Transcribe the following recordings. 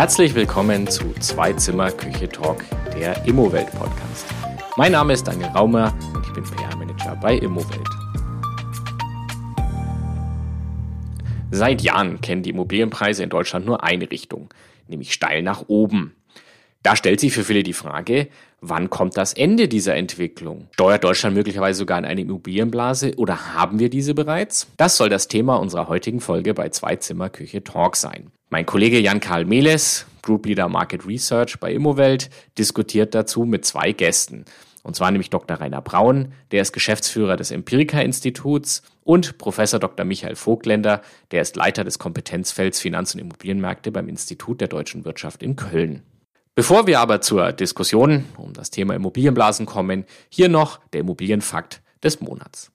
Herzlich willkommen zu Zwei Zimmer Küche Talk, der Immowelt Podcast. Mein Name ist Daniel Raumer und ich bin PR-Manager bei Immowelt. Seit Jahren kennen die Immobilienpreise in Deutschland nur eine Richtung, nämlich steil nach oben. Da stellt sich für viele die Frage, wann kommt das Ende dieser Entwicklung? Steuert Deutschland möglicherweise sogar in eine Immobilienblase oder haben wir diese bereits? Das soll das Thema unserer heutigen Folge bei Zweizimmer Küche Talk sein. Mein Kollege Jan-Karl Meles, Group Leader Market Research bei Immowelt, diskutiert dazu mit zwei Gästen. Und zwar nämlich Dr. Rainer Braun, der ist Geschäftsführer des Empirica-Instituts und Professor Dr. Michael Vogtländer, der ist Leiter des Kompetenzfelds Finanz- und Immobilienmärkte beim Institut der deutschen Wirtschaft in Köln. Bevor wir aber zur Diskussion um das Thema Immobilienblasen kommen, hier noch der Immobilienfakt des Monats.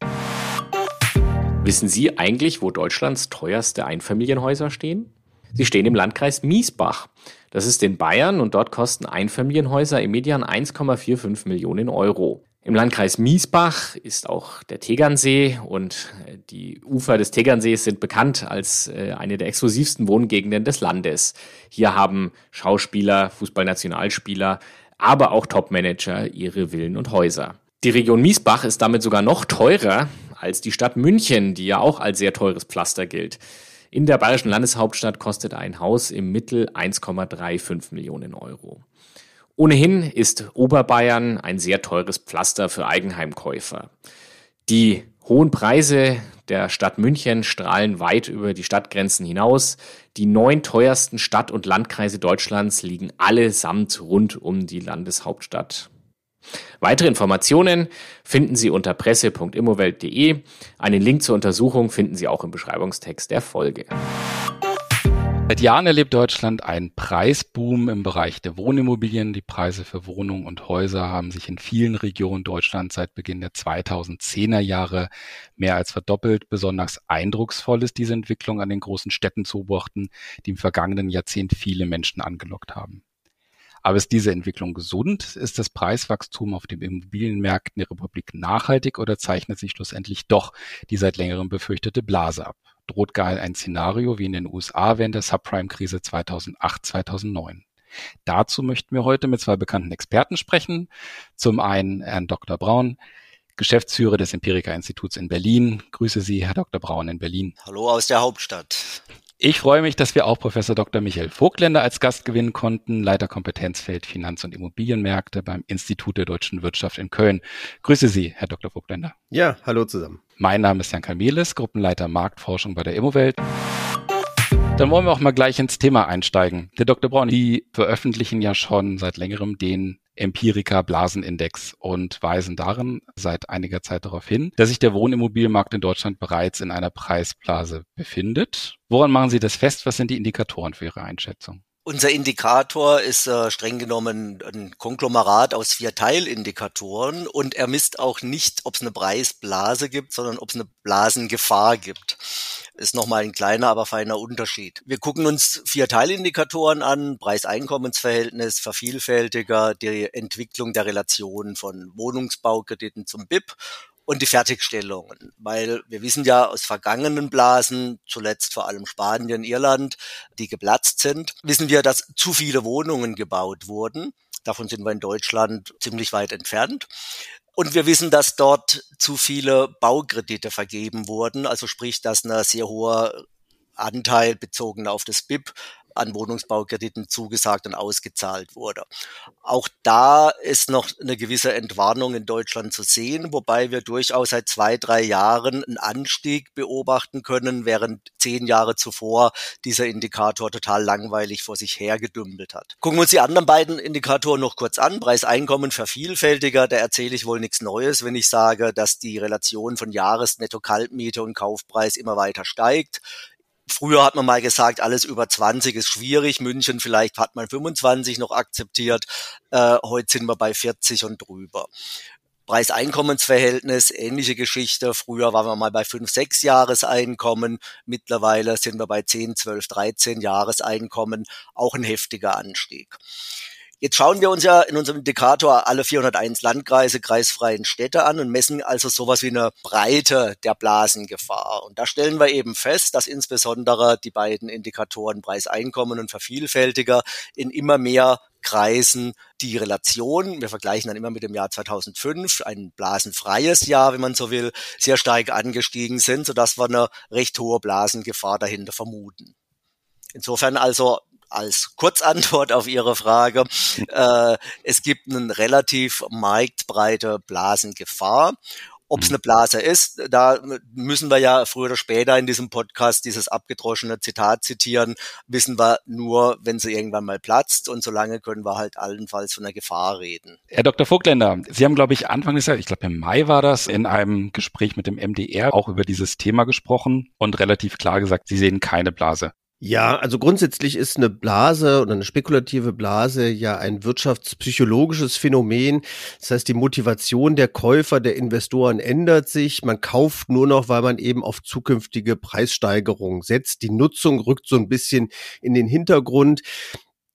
Wissen Sie eigentlich, wo Deutschlands teuerste Einfamilienhäuser stehen? Sie stehen im Landkreis Miesbach. Das ist in Bayern und dort kosten Einfamilienhäuser im Median 1,45 Millionen Euro. Im Landkreis Miesbach ist auch der Tegernsee und äh, die Ufer des Tegernsees sind bekannt als äh, eine der exklusivsten Wohngegenden des Landes. Hier haben Schauspieler, Fußballnationalspieler, aber auch Topmanager ihre Villen und Häuser. Die Region Miesbach ist damit sogar noch teurer als die Stadt München, die ja auch als sehr teures Pflaster gilt. In der bayerischen Landeshauptstadt kostet ein Haus im Mittel 1,35 Millionen Euro. Ohnehin ist Oberbayern ein sehr teures Pflaster für Eigenheimkäufer. Die hohen Preise der Stadt München strahlen weit über die Stadtgrenzen hinaus. Die neun teuersten Stadt- und Landkreise Deutschlands liegen allesamt rund um die Landeshauptstadt. Weitere Informationen finden Sie unter presse.immowelt.de. Einen Link zur Untersuchung finden Sie auch im Beschreibungstext der Folge. Seit Jahren erlebt Deutschland einen Preisboom im Bereich der Wohnimmobilien. Die Preise für Wohnungen und Häuser haben sich in vielen Regionen Deutschlands seit Beginn der 2010er Jahre mehr als verdoppelt. Besonders eindrucksvoll ist diese Entwicklung an den großen Städten zu beobachten, die im vergangenen Jahrzehnt viele Menschen angelockt haben. Aber ist diese Entwicklung gesund? Ist das Preiswachstum auf den Immobilienmärkten der Republik nachhaltig oder zeichnet sich schlussendlich doch die seit längerem befürchtete Blase ab? Droht gar ein Szenario wie in den USA während der Subprime-Krise 2008, 2009? Dazu möchten wir heute mit zwei bekannten Experten sprechen. Zum einen Herrn Dr. Braun, Geschäftsführer des Empirica-Instituts in Berlin. Grüße Sie, Herr Dr. Braun in Berlin. Hallo aus der Hauptstadt. Ich freue mich, dass wir auch Professor Dr. Michael Vogtländer als Gast gewinnen konnten, Leiter Kompetenzfeld Finanz- und Immobilienmärkte beim Institut der deutschen Wirtschaft in Köln. Grüße Sie, Herr Dr. Vogtländer. Ja, hallo zusammen. Mein Name ist Jan Kamelis, Gruppenleiter Marktforschung bei der Immowelt. Dann wollen wir auch mal gleich ins Thema einsteigen. Der Dr. Braun, die veröffentlichen ja schon seit längerem den Empirica Blasenindex und weisen darin seit einiger Zeit darauf hin, dass sich der Wohnimmobilienmarkt in Deutschland bereits in einer Preisblase befindet. Woran machen Sie das fest? Was sind die Indikatoren für Ihre Einschätzung? Unser Indikator ist äh, streng genommen ein Konglomerat aus vier Teilindikatoren und er misst auch nicht, ob es eine Preisblase gibt, sondern ob es eine Blasengefahr gibt. Ist nochmal ein kleiner, aber feiner Unterschied. Wir gucken uns vier Teilindikatoren an, Preis-Einkommensverhältnis, Vervielfältiger, die Entwicklung der Relation von Wohnungsbaukrediten zum BIP und die Fertigstellungen, weil wir wissen ja aus vergangenen Blasen, zuletzt vor allem Spanien, Irland, die geplatzt sind, wissen wir, dass zu viele Wohnungen gebaut wurden. Davon sind wir in Deutschland ziemlich weit entfernt. Und wir wissen, dass dort zu viele Baukredite vergeben wurden, also sprich, dass ein sehr hoher Anteil bezogen auf das BIP an Wohnungsbaukrediten zugesagt und ausgezahlt wurde. Auch da ist noch eine gewisse Entwarnung in Deutschland zu sehen, wobei wir durchaus seit zwei, drei Jahren einen Anstieg beobachten können, während zehn Jahre zuvor dieser Indikator total langweilig vor sich hergedümpelt hat. Gucken wir uns die anderen beiden Indikatoren noch kurz an. Preiseinkommen vervielfältiger, da erzähle ich wohl nichts Neues, wenn ich sage, dass die Relation von Jahresnetto-Kaltmiete und Kaufpreis immer weiter steigt. Früher hat man mal gesagt, alles über 20 ist schwierig. München vielleicht hat man 25 noch akzeptiert. Äh, heute sind wir bei 40 und drüber. Preis-Einkommensverhältnis, ähnliche Geschichte. Früher waren wir mal bei 5, 6 Jahreseinkommen. Mittlerweile sind wir bei 10, 12, 13 Jahreseinkommen. Auch ein heftiger Anstieg. Jetzt schauen wir uns ja in unserem Indikator alle 401 Landkreise, kreisfreien Städte an und messen also sowas wie eine Breite der Blasengefahr. Und da stellen wir eben fest, dass insbesondere die beiden Indikatoren Preiseinkommen und Vervielfältiger in immer mehr Kreisen die Relation, wir vergleichen dann immer mit dem Jahr 2005, ein blasenfreies Jahr, wenn man so will, sehr stark angestiegen sind, sodass wir eine recht hohe Blasengefahr dahinter vermuten. Insofern also als Kurzantwort auf Ihre Frage, äh, es gibt eine relativ marktbreite Blasengefahr. Ob es mhm. eine Blase ist, da müssen wir ja früher oder später in diesem Podcast dieses abgedroschene Zitat zitieren, wissen wir nur, wenn sie irgendwann mal platzt und solange können wir halt allenfalls von einer Gefahr reden. Herr Dr. Vogtländer, Sie haben, glaube ich, Anfang des Jahres, ich glaube im Mai war das, in einem Gespräch mit dem MDR auch über dieses Thema gesprochen und relativ klar gesagt, Sie sehen keine Blase. Ja, also grundsätzlich ist eine Blase oder eine spekulative Blase ja ein wirtschaftspsychologisches Phänomen. Das heißt, die Motivation der Käufer, der Investoren ändert sich. Man kauft nur noch, weil man eben auf zukünftige Preissteigerungen setzt. Die Nutzung rückt so ein bisschen in den Hintergrund.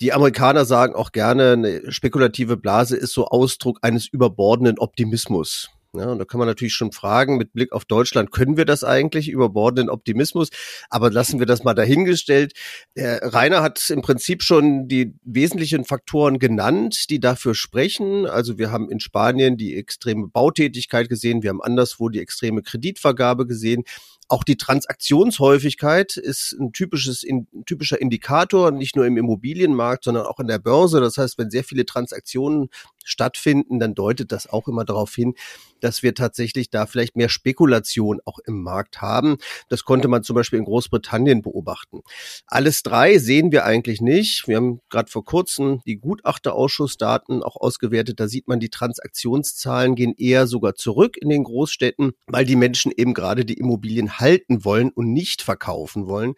Die Amerikaner sagen auch gerne, eine spekulative Blase ist so Ausdruck eines überbordenden Optimismus. Ja, und da kann man natürlich schon fragen, mit Blick auf Deutschland, können wir das eigentlich überbordenden Optimismus? Aber lassen wir das mal dahingestellt. Der Rainer hat im Prinzip schon die wesentlichen Faktoren genannt, die dafür sprechen. Also wir haben in Spanien die extreme Bautätigkeit gesehen, wir haben anderswo die extreme Kreditvergabe gesehen. Auch die Transaktionshäufigkeit ist ein typisches, ein typischer Indikator, nicht nur im Immobilienmarkt, sondern auch in der Börse. Das heißt, wenn sehr viele Transaktionen stattfinden, dann deutet das auch immer darauf hin, dass wir tatsächlich da vielleicht mehr Spekulation auch im Markt haben. Das konnte man zum Beispiel in Großbritannien beobachten. Alles drei sehen wir eigentlich nicht. Wir haben gerade vor kurzem die Gutachterausschussdaten auch ausgewertet. Da sieht man, die Transaktionszahlen gehen eher sogar zurück in den Großstädten, weil die Menschen eben gerade die Immobilien halten wollen und nicht verkaufen wollen.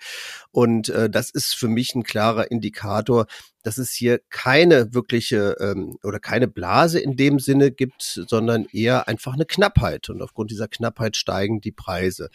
Und äh, das ist für mich ein klarer Indikator, dass es hier keine wirkliche ähm, oder keine Blase in dem Sinne gibt, sondern eher einfach eine Knappheit. Und aufgrund dieser Knappheit steigen die Preise.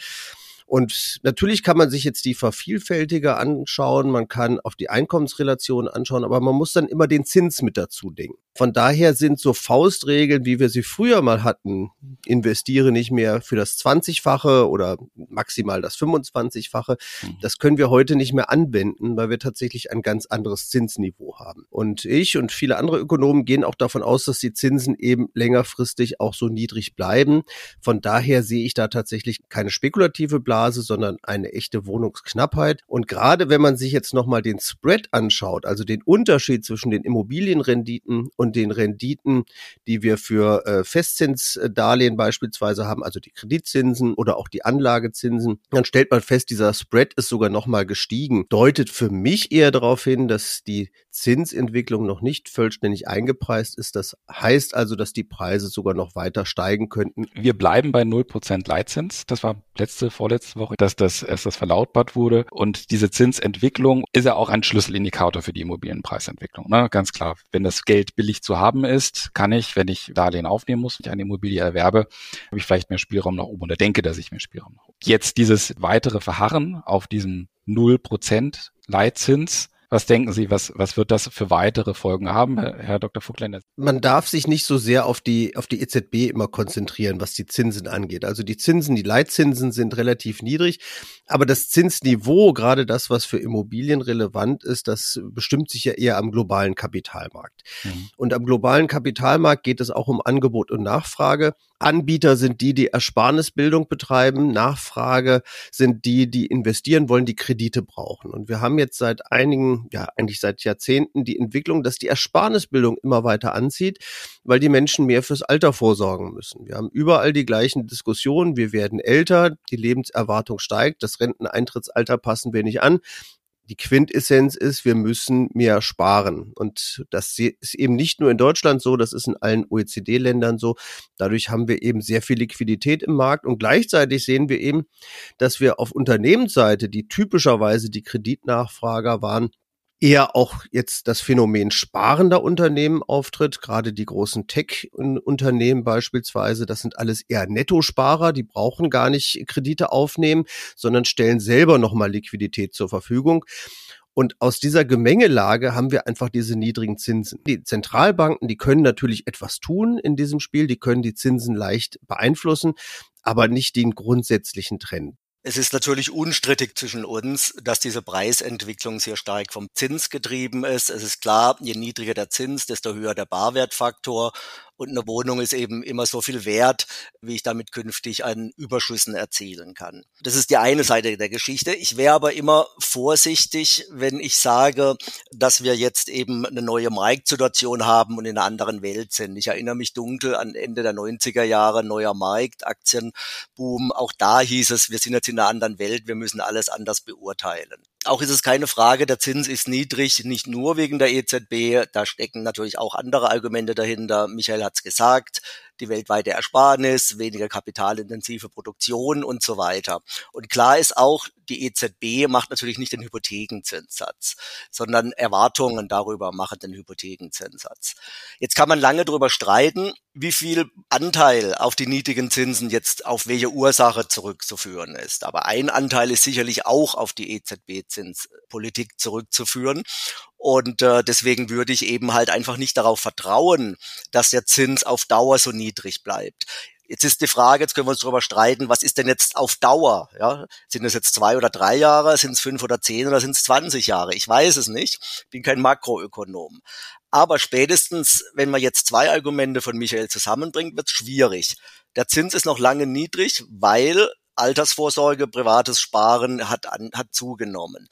Und natürlich kann man sich jetzt die Vervielfältiger anschauen, man kann auf die Einkommensrelation anschauen, aber man muss dann immer den Zins mit dazu denken. Von daher sind so Faustregeln, wie wir sie früher mal hatten, investiere nicht mehr für das 20-fache oder maximal das 25-fache, mhm. das können wir heute nicht mehr anwenden, weil wir tatsächlich ein ganz anderes Zinsniveau haben. Und ich und viele andere Ökonomen gehen auch davon aus, dass die Zinsen eben längerfristig auch so niedrig bleiben. Von daher sehe ich da tatsächlich keine spekulative Blase, sondern eine echte Wohnungsknappheit. Und gerade wenn man sich jetzt nochmal den Spread anschaut, also den Unterschied zwischen den Immobilienrenditen und den Renditen, die wir für äh, Festzinsdarlehen beispielsweise haben, also die Kreditzinsen oder auch die Anlagezinsen, dann stellt man fest, dieser Spread ist sogar nochmal gestiegen. Deutet für mich eher darauf hin, dass die Zinsentwicklung noch nicht vollständig eingepreist ist. Das heißt also, dass die Preise sogar noch weiter steigen könnten. Wir bleiben bei 0% Leitzins. Das war letzte, vorletzte Woche, dass das erst das verlautbart wurde. Und diese Zinsentwicklung ist ja auch ein Schlüsselindikator für die Immobilienpreisentwicklung. Ne? Ganz klar, wenn das Geld billig zu haben ist, kann ich, wenn ich Darlehen aufnehmen muss, wenn ich eine Immobilie erwerbe, habe ich vielleicht mehr Spielraum nach oben oder denke, dass ich mehr Spielraum nach oben. Jetzt dieses weitere Verharren auf diesem 0% Leitzins was denken Sie, was, was wird das für weitere Folgen haben, Herr, Herr Dr. Vogtländer? Man darf sich nicht so sehr auf die, auf die EZB immer konzentrieren, was die Zinsen angeht. Also die Zinsen, die Leitzinsen sind relativ niedrig, aber das Zinsniveau, gerade das, was für Immobilien relevant ist, das bestimmt sich ja eher am globalen Kapitalmarkt. Mhm. Und am globalen Kapitalmarkt geht es auch um Angebot und Nachfrage. Anbieter sind die, die Ersparnisbildung betreiben. Nachfrage sind die, die investieren wollen, die Kredite brauchen. Und wir haben jetzt seit einigen, ja eigentlich seit Jahrzehnten die Entwicklung, dass die Ersparnisbildung immer weiter anzieht, weil die Menschen mehr fürs Alter vorsorgen müssen. Wir haben überall die gleichen Diskussionen. Wir werden älter, die Lebenserwartung steigt, das Renteneintrittsalter passen wir nicht an die Quintessenz ist, wir müssen mehr sparen. Und das ist eben nicht nur in Deutschland so, das ist in allen OECD-Ländern so. Dadurch haben wir eben sehr viel Liquidität im Markt und gleichzeitig sehen wir eben, dass wir auf Unternehmensseite, die typischerweise die Kreditnachfrager waren, eher auch jetzt das Phänomen sparender Unternehmen auftritt, gerade die großen Tech-Unternehmen beispielsweise, das sind alles eher Nettosparer, die brauchen gar nicht Kredite aufnehmen, sondern stellen selber nochmal Liquidität zur Verfügung. Und aus dieser Gemengelage haben wir einfach diese niedrigen Zinsen. Die Zentralbanken, die können natürlich etwas tun in diesem Spiel, die können die Zinsen leicht beeinflussen, aber nicht den grundsätzlichen Trend. Es ist natürlich unstrittig zwischen uns, dass diese Preisentwicklung sehr stark vom Zins getrieben ist. Es ist klar, je niedriger der Zins, desto höher der Barwertfaktor. Und eine Wohnung ist eben immer so viel wert, wie ich damit künftig an Überschüssen erzielen kann. Das ist die eine Seite der Geschichte. Ich wäre aber immer vorsichtig, wenn ich sage, dass wir jetzt eben eine neue Marktsituation haben und in einer anderen Welt sind. Ich erinnere mich dunkel an Ende der 90er Jahre, neuer Markt, Aktienboom. Auch da hieß es, wir sind jetzt in einer anderen Welt, wir müssen alles anders beurteilen. Auch ist es keine Frage, der Zins ist niedrig, nicht nur wegen der EZB, da stecken natürlich auch andere Argumente dahinter. Michael hat es gesagt, die weltweite Ersparnis, weniger kapitalintensive Produktion und so weiter. Und klar ist auch, die EZB macht natürlich nicht den Hypothekenzinssatz, sondern Erwartungen darüber machen den Hypothekenzinssatz. Jetzt kann man lange darüber streiten, wie viel Anteil auf die niedrigen Zinsen jetzt auf welche Ursache zurückzuführen ist. Aber ein Anteil ist sicherlich auch auf die EZB-Zinspolitik zurückzuführen. Und äh, deswegen würde ich eben halt einfach nicht darauf vertrauen, dass der Zins auf Dauer so niedrig bleibt. Jetzt ist die Frage, jetzt können wir uns darüber streiten, was ist denn jetzt auf Dauer? Ja? Sind es jetzt zwei oder drei Jahre, sind es fünf oder zehn oder sind es 20 Jahre? Ich weiß es nicht, bin kein Makroökonom. Aber spätestens, wenn man jetzt zwei Argumente von Michael zusammenbringt, wird es schwierig. Der Zins ist noch lange niedrig, weil Altersvorsorge, privates Sparen hat, an, hat zugenommen.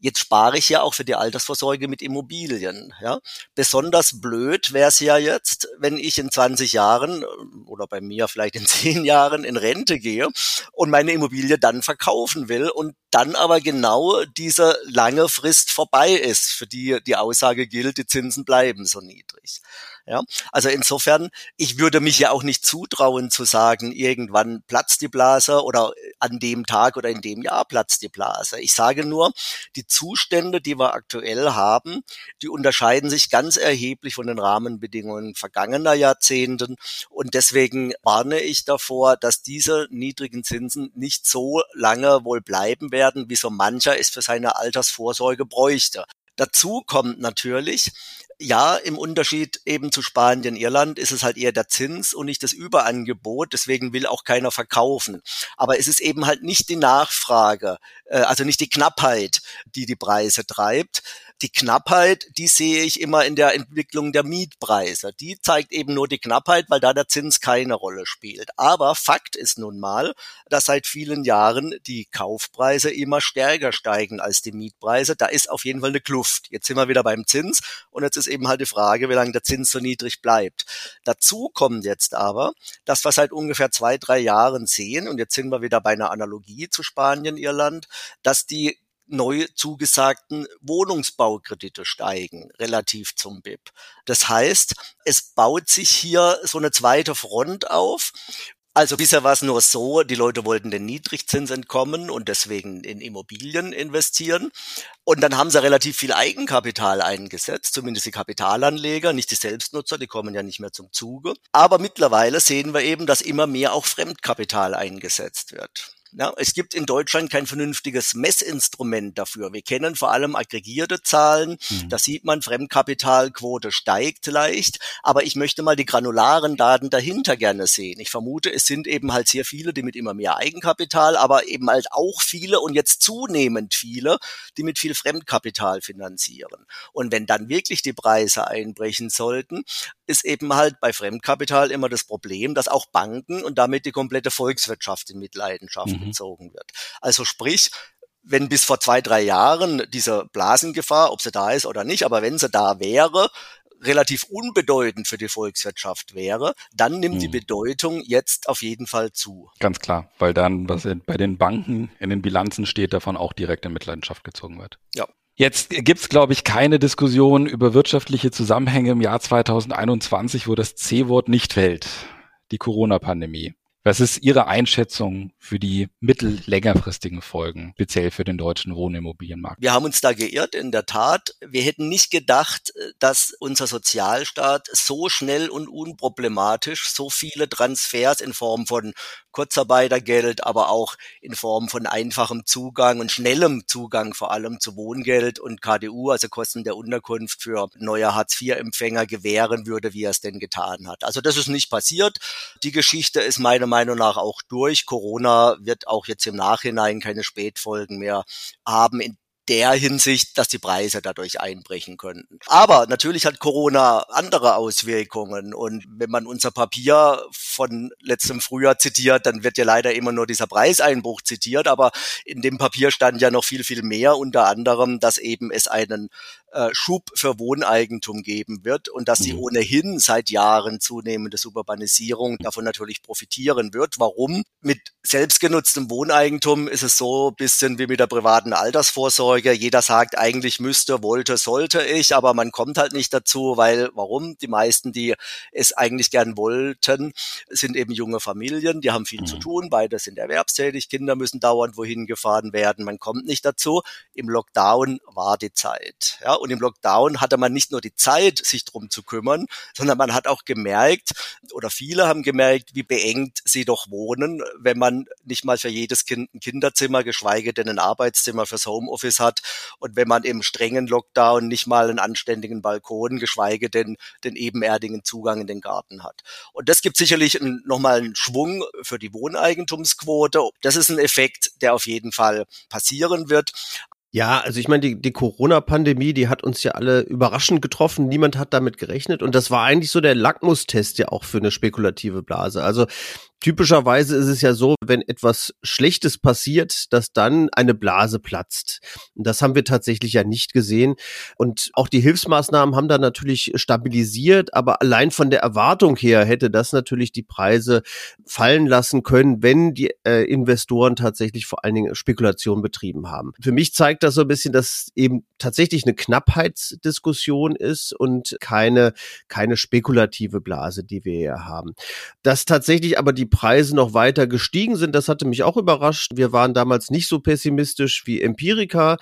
Jetzt spare ich ja auch für die Altersvorsorge mit Immobilien. Ja? Besonders blöd wäre es ja jetzt, wenn ich in 20 Jahren oder bei mir vielleicht in 10 Jahren in Rente gehe und meine Immobilie dann verkaufen will und dann aber genau diese lange Frist vorbei ist, für die die Aussage gilt, die Zinsen bleiben so niedrig. Ja, also insofern, ich würde mich ja auch nicht zutrauen zu sagen, irgendwann platzt die Blase oder an dem Tag oder in dem Jahr platzt die Blase. Ich sage nur, die Zustände, die wir aktuell haben, die unterscheiden sich ganz erheblich von den Rahmenbedingungen vergangener Jahrzehnten. Und deswegen warne ich davor, dass diese niedrigen Zinsen nicht so lange wohl bleiben werden, wie so mancher es für seine Altersvorsorge bräuchte. Dazu kommt natürlich, ja, im Unterschied eben zu Spanien, Irland ist es halt eher der Zins und nicht das Überangebot. Deswegen will auch keiner verkaufen. Aber es ist eben halt nicht die Nachfrage, äh, also nicht die Knappheit, die die Preise treibt, die Knappheit, die sehe ich immer in der Entwicklung der Mietpreise. Die zeigt eben nur die Knappheit, weil da der Zins keine Rolle spielt. Aber Fakt ist nun mal, dass seit vielen Jahren die Kaufpreise immer stärker steigen als die Mietpreise. Da ist auf jeden Fall eine Kluft. Jetzt sind wir wieder beim Zins und jetzt ist eben halt die Frage, wie lange der Zins so niedrig bleibt. Dazu kommt jetzt aber, dass wir seit ungefähr zwei, drei Jahren sehen, und jetzt sind wir wieder bei einer Analogie zu Spanien, Irland, dass die neu zugesagten Wohnungsbaukredite steigen relativ zum BIP. Das heißt, es baut sich hier so eine zweite Front auf. Also bisher war es nur so, die Leute wollten den Niedrigzins entkommen und deswegen in Immobilien investieren. Und dann haben sie relativ viel Eigenkapital eingesetzt, zumindest die Kapitalanleger, nicht die Selbstnutzer, die kommen ja nicht mehr zum Zuge. Aber mittlerweile sehen wir eben, dass immer mehr auch Fremdkapital eingesetzt wird. Ja, es gibt in Deutschland kein vernünftiges Messinstrument dafür. Wir kennen vor allem aggregierte Zahlen. Mhm. Da sieht man, Fremdkapitalquote steigt leicht. Aber ich möchte mal die granularen Daten dahinter gerne sehen. Ich vermute, es sind eben halt sehr viele, die mit immer mehr Eigenkapital, aber eben halt auch viele und jetzt zunehmend viele, die mit viel Fremdkapital finanzieren. Und wenn dann wirklich die Preise einbrechen sollten, ist eben halt bei Fremdkapital immer das Problem, dass auch Banken und damit die komplette Volkswirtschaft in Mitleidenschaft mhm. gezogen wird. Also sprich, wenn bis vor zwei, drei Jahren diese Blasengefahr, ob sie da ist oder nicht, aber wenn sie da wäre, relativ unbedeutend für die Volkswirtschaft wäre, dann nimmt mhm. die Bedeutung jetzt auf jeden Fall zu. Ganz klar, weil dann, was bei den Banken in den Bilanzen steht, davon auch direkt in Mitleidenschaft gezogen wird. Ja. Jetzt gibt's, glaube ich, keine Diskussion über wirtschaftliche Zusammenhänge im Jahr 2021, wo das C-Wort nicht fällt. Die Corona-Pandemie. Was ist Ihre Einschätzung für die mittellängerfristigen Folgen, speziell für den deutschen Wohnimmobilienmarkt? Wir haben uns da geirrt, in der Tat. Wir hätten nicht gedacht, dass unser Sozialstaat so schnell und unproblematisch so viele Transfers in Form von Kurzarbeitergeld, aber auch in Form von einfachem Zugang und schnellem Zugang vor allem zu Wohngeld und KDU, also Kosten der Unterkunft für neue Hartz-IV-Empfänger gewähren würde, wie er es denn getan hat. Also das ist nicht passiert. Die Geschichte ist meiner Meinung nach auch durch. Corona wird auch jetzt im Nachhinein keine Spätfolgen mehr haben. In der Hinsicht, dass die Preise dadurch einbrechen könnten. Aber natürlich hat Corona andere Auswirkungen und wenn man unser Papier von letztem Frühjahr zitiert, dann wird ja leider immer nur dieser Preiseinbruch zitiert, aber in dem Papier stand ja noch viel, viel mehr, unter anderem, dass eben es einen äh, Schub für Wohneigentum geben wird und dass sie mhm. ohnehin seit Jahren zunehmende Suburbanisierung davon natürlich profitieren wird. Warum? Mit selbstgenutztem Wohneigentum ist es so ein bisschen wie mit der privaten Altersvorsorge. Jeder sagt, eigentlich müsste, wollte, sollte ich, aber man kommt halt nicht dazu, weil warum? Die meisten, die es eigentlich gern wollten, sind eben junge Familien, die haben viel mhm. zu tun, beide sind erwerbstätig, Kinder müssen dauernd wohin gefahren werden, man kommt nicht dazu. Im Lockdown war die Zeit. Ja, und im Lockdown hatte man nicht nur die Zeit, sich drum zu kümmern, sondern man hat auch gemerkt, oder viele haben gemerkt, wie beengt sie doch wohnen, wenn man nicht mal für jedes Kind ein Kinderzimmer, geschweige denn ein Arbeitszimmer fürs Homeoffice hat und wenn man im strengen Lockdown nicht mal einen anständigen Balkon, geschweige denn den ebenerdigen Zugang in den Garten hat. Und das gibt sicherlich nochmal einen Schwung für die Wohneigentumsquote. Das ist ein Effekt, der auf jeden Fall passieren wird. Ja, also ich meine, die, die Corona-Pandemie, die hat uns ja alle überraschend getroffen. Niemand hat damit gerechnet. Und das war eigentlich so der Lackmustest ja auch für eine spekulative Blase. Also Typischerweise ist es ja so, wenn etwas Schlechtes passiert, dass dann eine Blase platzt. Das haben wir tatsächlich ja nicht gesehen. Und auch die Hilfsmaßnahmen haben da natürlich stabilisiert, aber allein von der Erwartung her hätte das natürlich die Preise fallen lassen können, wenn die äh, Investoren tatsächlich vor allen Dingen Spekulation betrieben haben. Für mich zeigt das so ein bisschen, dass eben tatsächlich eine Knappheitsdiskussion ist und keine, keine spekulative Blase, die wir hier haben. Dass tatsächlich aber die Preise noch weiter gestiegen sind, das hatte mich auch überrascht. Wir waren damals nicht so pessimistisch wie Empirica,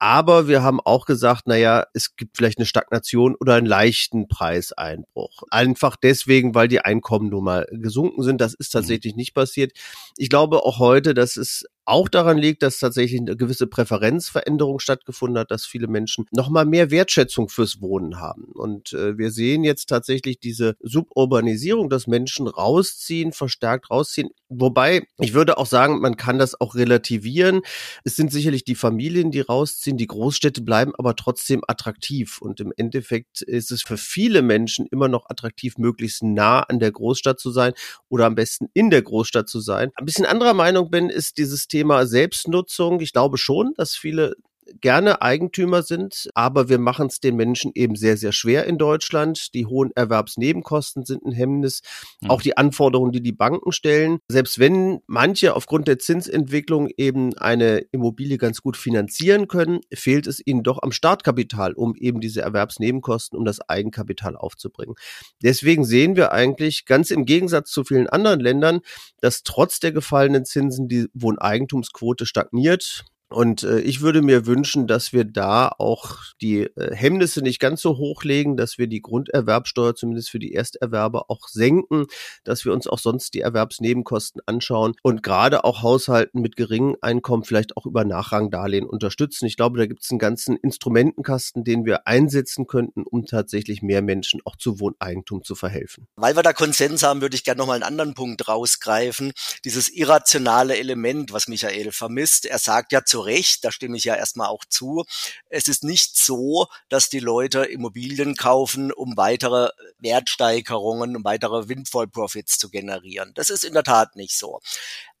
aber wir haben auch gesagt, naja, es gibt vielleicht eine Stagnation oder einen leichten Preiseinbruch. Einfach deswegen, weil die Einkommen nun mal gesunken sind. Das ist mhm. tatsächlich nicht passiert. Ich glaube auch heute, dass es auch daran liegt, dass tatsächlich eine gewisse Präferenzveränderung stattgefunden hat, dass viele Menschen nochmal mehr Wertschätzung fürs Wohnen haben. Und äh, wir sehen jetzt tatsächlich diese Suburbanisierung, dass Menschen rausziehen, verstärkt rausziehen. Wobei, ich würde auch sagen, man kann das auch relativieren. Es sind sicherlich die Familien, die rausziehen, die Großstädte bleiben aber trotzdem attraktiv. Und im Endeffekt ist es für viele Menschen immer noch attraktiv, möglichst nah an der Großstadt zu sein oder am besten in der Großstadt zu sein. Ein bisschen anderer Meinung bin, ist dieses Thema Selbstnutzung. Ich glaube schon, dass viele gerne Eigentümer sind, aber wir machen es den Menschen eben sehr, sehr schwer in Deutschland. Die hohen Erwerbsnebenkosten sind ein Hemmnis. Mhm. Auch die Anforderungen, die die Banken stellen. Selbst wenn manche aufgrund der Zinsentwicklung eben eine Immobilie ganz gut finanzieren können, fehlt es ihnen doch am Startkapital, um eben diese Erwerbsnebenkosten, um das Eigenkapital aufzubringen. Deswegen sehen wir eigentlich ganz im Gegensatz zu vielen anderen Ländern, dass trotz der gefallenen Zinsen die Wohneigentumsquote stagniert. Und äh, ich würde mir wünschen, dass wir da auch die äh, Hemmnisse nicht ganz so hochlegen, dass wir die Grunderwerbsteuer zumindest für die Ersterwerber auch senken, dass wir uns auch sonst die Erwerbsnebenkosten anschauen und gerade auch Haushalten mit geringem Einkommen vielleicht auch über Nachrangdarlehen unterstützen. Ich glaube, da gibt es einen ganzen Instrumentenkasten, den wir einsetzen könnten, um tatsächlich mehr Menschen auch zu Wohneigentum zu verhelfen. Weil wir da Konsens haben, würde ich gerne nochmal einen anderen Punkt rausgreifen. Dieses irrationale Element, was Michael vermisst. Er sagt ja zu Recht, da stimme ich ja erstmal auch zu. Es ist nicht so, dass die Leute Immobilien kaufen, um weitere Wertsteigerungen, um weitere Windfall Profits zu generieren. Das ist in der Tat nicht so.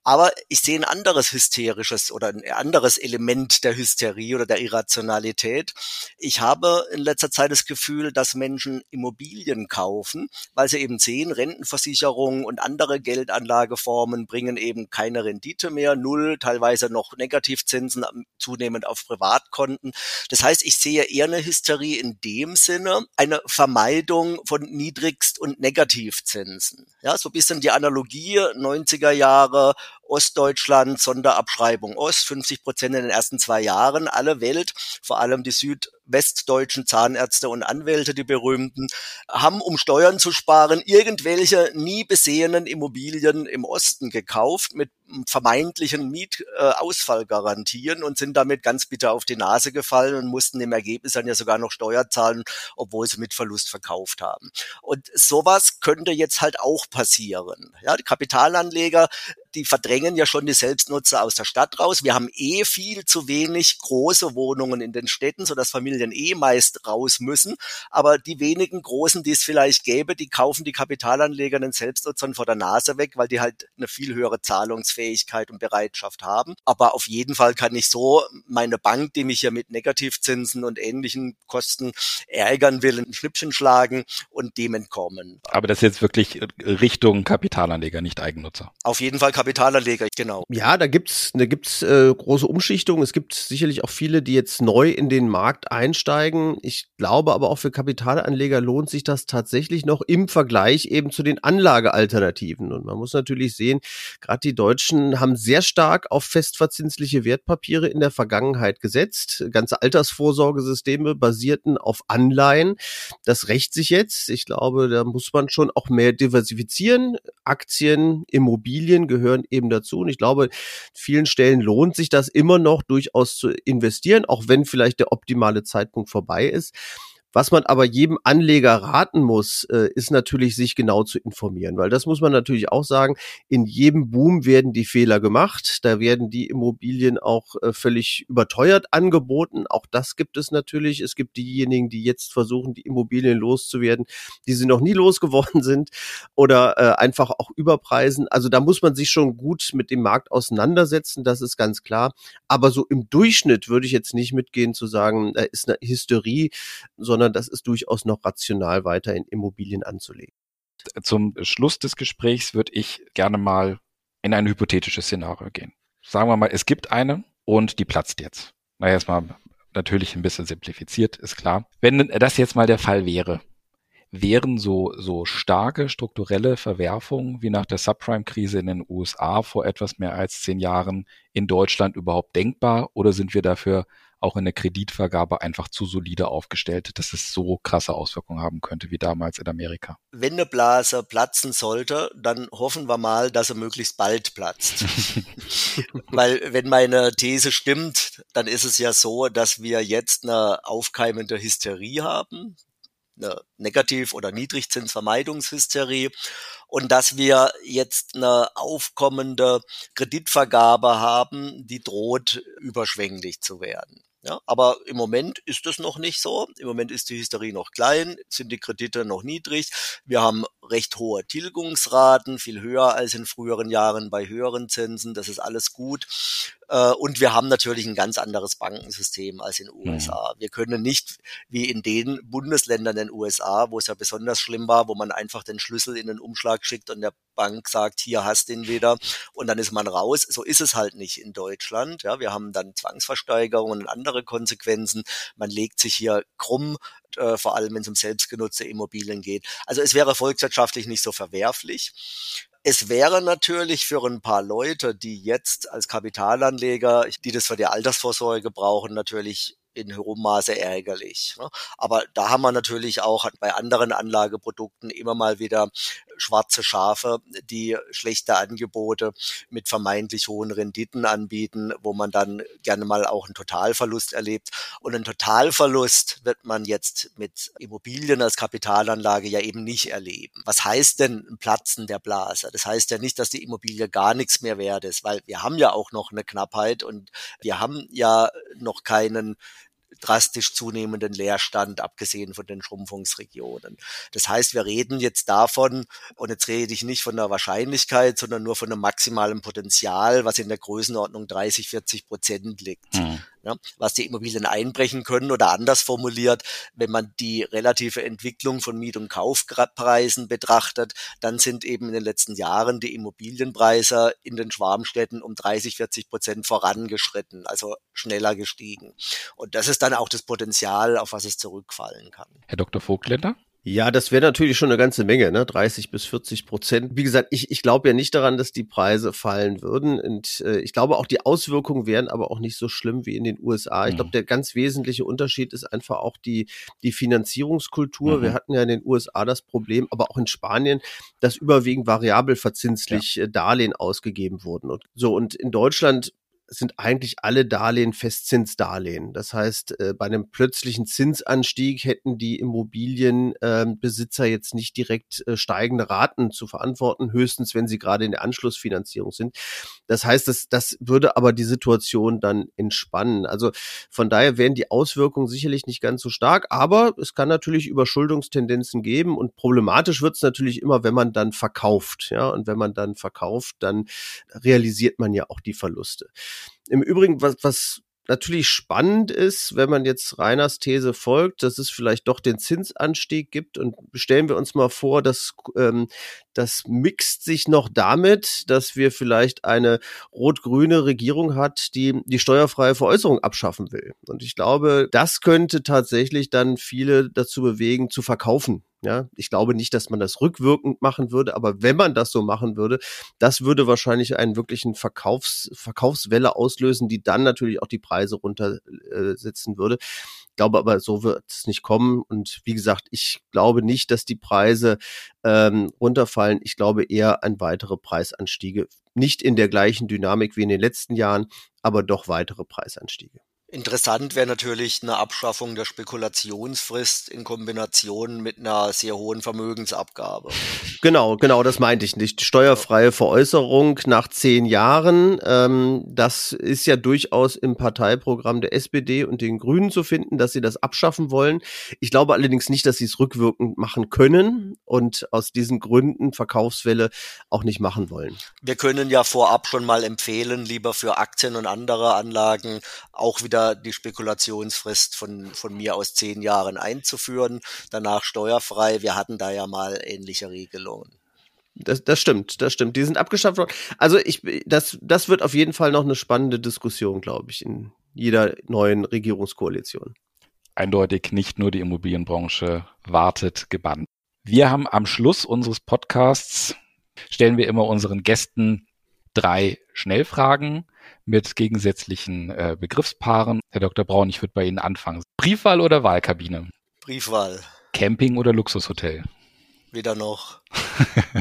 Aber ich sehe ein anderes hysterisches oder ein anderes Element der Hysterie oder der Irrationalität. Ich habe in letzter Zeit das Gefühl, dass Menschen Immobilien kaufen, weil sie eben sehen, Rentenversicherungen und andere Geldanlageformen bringen eben keine Rendite mehr, null, teilweise noch Negativzinsen zunehmend auf Privatkonten. Das heißt, ich sehe eher eine Hysterie in dem Sinne, eine Vermeidung von Niedrigst- und Negativzinsen. Ja, so ein bisschen die Analogie 90er Jahre Ostdeutschland, Sonderabschreibung Ost, 50 Prozent in den ersten zwei Jahren. Alle Welt, vor allem die Süd westdeutschen Zahnärzte und Anwälte, die berühmten, haben, um Steuern zu sparen, irgendwelche nie besehenen Immobilien im Osten gekauft mit vermeintlichen Mietausfallgarantien und sind damit ganz bitter auf die Nase gefallen und mussten im Ergebnis dann ja sogar noch Steuer zahlen, obwohl sie mit Verlust verkauft haben. Und sowas könnte jetzt halt auch passieren. Ja, die Kapitalanleger die verdrängen ja schon die Selbstnutzer aus der Stadt raus. Wir haben eh viel zu wenig große Wohnungen in den Städten, sodass Familien eh meist raus müssen. Aber die wenigen großen, die es vielleicht gäbe, die kaufen die Kapitalanleger den Selbstnutzern vor der Nase weg, weil die halt eine viel höhere Zahlungsfähigkeit und Bereitschaft haben. Aber auf jeden Fall kann ich so meine Bank, die mich ja mit Negativzinsen und ähnlichen Kosten ärgern will, ein Schnippchen schlagen und dem entkommen. Aber das ist jetzt wirklich Richtung Kapitalanleger, nicht Eigennutzer. Auf jeden Fall Kapitalanleger, genau. Ja, da gibt's, da gibt's äh, große Umschichtungen. Es gibt sicherlich auch viele, die jetzt neu in den Markt einsteigen. Ich glaube aber auch für Kapitalanleger lohnt sich das tatsächlich noch im Vergleich eben zu den Anlagealternativen. Und man muss natürlich sehen, gerade die Deutschen haben sehr stark auf festverzinsliche Wertpapiere in der Vergangenheit gesetzt. Ganze Altersvorsorgesysteme basierten auf Anleihen. Das rächt sich jetzt. Ich glaube, da muss man schon auch mehr diversifizieren. Aktien, Immobilien gehören gehören eben dazu. Und ich glaube, vielen Stellen lohnt sich das immer noch durchaus zu investieren, auch wenn vielleicht der optimale Zeitpunkt vorbei ist. Was man aber jedem Anleger raten muss, äh, ist natürlich, sich genau zu informieren, weil das muss man natürlich auch sagen. In jedem Boom werden die Fehler gemacht. Da werden die Immobilien auch äh, völlig überteuert angeboten. Auch das gibt es natürlich. Es gibt diejenigen, die jetzt versuchen, die Immobilien loszuwerden, die sie noch nie losgeworden sind oder äh, einfach auch überpreisen. Also da muss man sich schon gut mit dem Markt auseinandersetzen. Das ist ganz klar. Aber so im Durchschnitt würde ich jetzt nicht mitgehen zu sagen, da ist eine Hysterie, sondern sondern das ist durchaus noch rational weiter in Immobilien anzulegen. Zum Schluss des Gesprächs würde ich gerne mal in ein hypothetisches Szenario gehen. Sagen wir mal, es gibt eine und die platzt jetzt. Na, erstmal natürlich ein bisschen simplifiziert, ist klar. Wenn das jetzt mal der Fall wäre, wären so, so starke strukturelle Verwerfungen wie nach der Subprime-Krise in den USA vor etwas mehr als zehn Jahren in Deutschland überhaupt denkbar oder sind wir dafür auch in der Kreditvergabe einfach zu solide aufgestellt, dass es so krasse Auswirkungen haben könnte wie damals in Amerika. Wenn eine Blase platzen sollte, dann hoffen wir mal, dass er möglichst bald platzt. Weil wenn meine These stimmt, dann ist es ja so, dass wir jetzt eine aufkeimende Hysterie haben, eine Negativ- oder Niedrigzinsvermeidungshysterie und dass wir jetzt eine aufkommende Kreditvergabe haben, die droht überschwänglich zu werden. Ja, aber im Moment ist es noch nicht so. Im Moment ist die Hysterie noch klein, sind die Kredite noch niedrig. Wir haben recht hohe Tilgungsraten, viel höher als in früheren Jahren bei höheren Zinsen. Das ist alles gut. Äh, und wir haben natürlich ein ganz anderes Bankensystem als in den USA. Wir können nicht wie in den Bundesländern in den USA, wo es ja besonders schlimm war, wo man einfach den Schlüssel in den Umschlag schickt und der Bank sagt, hier hast du ihn wieder und dann ist man raus. So ist es halt nicht in Deutschland. Ja, wir haben dann Zwangsversteigerungen und andere Konsequenzen. Man legt sich hier krumm, äh, vor allem wenn es um selbstgenutzte Immobilien geht. Also es wäre volkswirtschaftlich nicht so verwerflich. Es wäre natürlich für ein paar Leute, die jetzt als Kapitalanleger, die das für die Altersvorsorge brauchen, natürlich in hohem Maße ärgerlich. Ne? Aber da haben wir natürlich auch bei anderen Anlageprodukten immer mal wieder schwarze Schafe, die schlechte Angebote mit vermeintlich hohen Renditen anbieten, wo man dann gerne mal auch einen Totalverlust erlebt. Und einen Totalverlust wird man jetzt mit Immobilien als Kapitalanlage ja eben nicht erleben. Was heißt denn ein Platzen der Blase? Das heißt ja nicht, dass die Immobilie gar nichts mehr wert ist, weil wir haben ja auch noch eine Knappheit und wir haben ja noch keinen drastisch zunehmenden Leerstand, abgesehen von den Schrumpfungsregionen. Das heißt, wir reden jetzt davon, und jetzt rede ich nicht von der Wahrscheinlichkeit, sondern nur von einem maximalen Potenzial, was in der Größenordnung 30, 40 Prozent liegt. Mhm ja, was die Immobilien einbrechen können oder anders formuliert, wenn man die relative Entwicklung von Miet- und Kaufpreisen betrachtet, dann sind eben in den letzten Jahren die Immobilienpreise in den Schwarmstädten um 30, 40 Prozent vorangeschritten, also schneller gestiegen. Und das ist dann auch das Potenzial, auf was es zurückfallen kann. Herr Dr. Vogtländer? Ja, das wäre natürlich schon eine ganze Menge, ne? 30 bis 40 Prozent. Wie gesagt, ich, ich glaube ja nicht daran, dass die Preise fallen würden. Und äh, ich glaube auch, die Auswirkungen wären aber auch nicht so schlimm wie in den USA. Ich glaube, mhm. der ganz wesentliche Unterschied ist einfach auch die, die Finanzierungskultur. Mhm. Wir hatten ja in den USA das Problem, aber auch in Spanien, dass überwiegend variabel verzinslich ja. Äh, Darlehen ausgegeben wurden. Und so, und in Deutschland sind eigentlich alle Darlehen Festzinsdarlehen. Das heißt, äh, bei einem plötzlichen Zinsanstieg hätten die Immobilienbesitzer jetzt nicht direkt äh, steigende Raten zu verantworten, höchstens wenn sie gerade in der Anschlussfinanzierung sind. Das heißt, das, das würde aber die Situation dann entspannen. Also von daher wären die Auswirkungen sicherlich nicht ganz so stark, aber es kann natürlich Überschuldungstendenzen geben und problematisch wird es natürlich immer, wenn man dann verkauft. Ja, und wenn man dann verkauft, dann realisiert man ja auch die Verluste. Im Übrigen, was, was natürlich spannend ist, wenn man jetzt Reiners These folgt, dass es vielleicht doch den Zinsanstieg gibt. Und stellen wir uns mal vor, dass ähm, das mixt sich noch damit, dass wir vielleicht eine rot-grüne Regierung hat, die die steuerfreie Veräußerung abschaffen will. Und ich glaube, das könnte tatsächlich dann viele dazu bewegen, zu verkaufen ja, ich glaube nicht, dass man das rückwirkend machen würde, aber wenn man das so machen würde, das würde wahrscheinlich einen wirklichen Verkaufs, Verkaufswelle auslösen, die dann natürlich auch die Preise runtersetzen würde. Ich glaube aber, so wird es nicht kommen. Und wie gesagt, ich glaube nicht, dass die Preise ähm, runterfallen. Ich glaube eher an weitere Preisanstiege. Nicht in der gleichen Dynamik wie in den letzten Jahren, aber doch weitere Preisanstiege. Interessant wäre natürlich eine Abschaffung der Spekulationsfrist in Kombination mit einer sehr hohen Vermögensabgabe. Genau, genau, das meinte ich nicht. Steuerfreie Veräußerung nach zehn Jahren, ähm, das ist ja durchaus im Parteiprogramm der SPD und den Grünen zu finden, dass sie das abschaffen wollen. Ich glaube allerdings nicht, dass sie es rückwirkend machen können und aus diesen Gründen Verkaufswelle auch nicht machen wollen. Wir können ja vorab schon mal empfehlen, lieber für Aktien und andere Anlagen auch wieder wieder die Spekulationsfrist von, von mir aus zehn Jahren einzuführen, danach steuerfrei. Wir hatten da ja mal ähnliche Regelungen. Das, das stimmt, das stimmt. Die sind abgeschafft worden. Also ich, das, das wird auf jeden Fall noch eine spannende Diskussion, glaube ich, in jeder neuen Regierungskoalition. Eindeutig nicht nur die Immobilienbranche wartet gebannt. Wir haben am Schluss unseres Podcasts stellen wir immer unseren Gästen drei Schnellfragen mit gegensätzlichen äh, Begriffspaaren. Herr Dr. Braun, ich würde bei Ihnen anfangen. Briefwahl oder Wahlkabine? Briefwahl. Camping oder Luxushotel? Weder noch.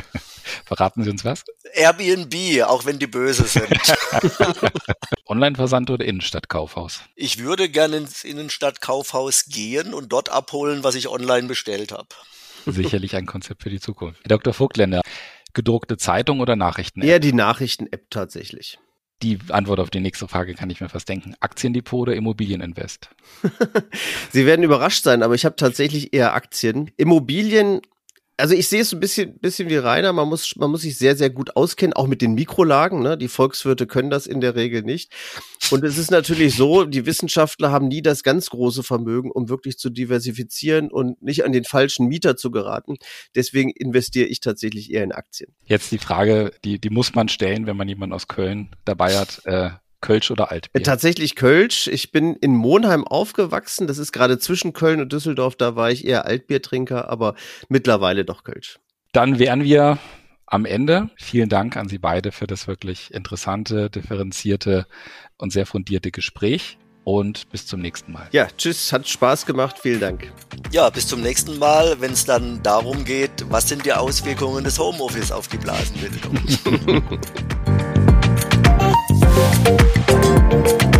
Verraten Sie uns was? Airbnb, auch wenn die böse sind. Online-Versand oder Innenstadtkaufhaus? Ich würde gerne ins Innenstadtkaufhaus gehen und dort abholen, was ich online bestellt habe. Sicherlich ein Konzept für die Zukunft. Herr Dr. Vogtländer, gedruckte Zeitung oder Nachrichten-App? Eher die Nachrichten-App tatsächlich. Die Antwort auf die nächste Frage kann ich mir fast denken. Aktiendepot oder Immobilieninvest? Sie werden überrascht sein, aber ich habe tatsächlich eher Aktien. Immobilien also ich sehe es ein bisschen, bisschen wie Rainer. Man muss, man muss sich sehr, sehr gut auskennen, auch mit den Mikrolagen. Ne? Die Volkswirte können das in der Regel nicht. Und es ist natürlich so, die Wissenschaftler haben nie das ganz große Vermögen, um wirklich zu diversifizieren und nicht an den falschen Mieter zu geraten. Deswegen investiere ich tatsächlich eher in Aktien. Jetzt die Frage, die, die muss man stellen, wenn man jemanden aus Köln dabei hat. Äh, Kölsch oder Altbier? Tatsächlich Kölsch. Ich bin in Monheim aufgewachsen. Das ist gerade zwischen Köln und Düsseldorf. Da war ich eher Altbiertrinker, aber mittlerweile doch Kölsch. Dann wären wir am Ende. Vielen Dank an Sie beide für das wirklich interessante, differenzierte und sehr fundierte Gespräch. Und bis zum nächsten Mal. Ja, tschüss, hat Spaß gemacht. Vielen Dank. Ja, bis zum nächsten Mal, wenn es dann darum geht, was sind die Auswirkungen des Homeoffice auf die Blasenbildung. Thank you.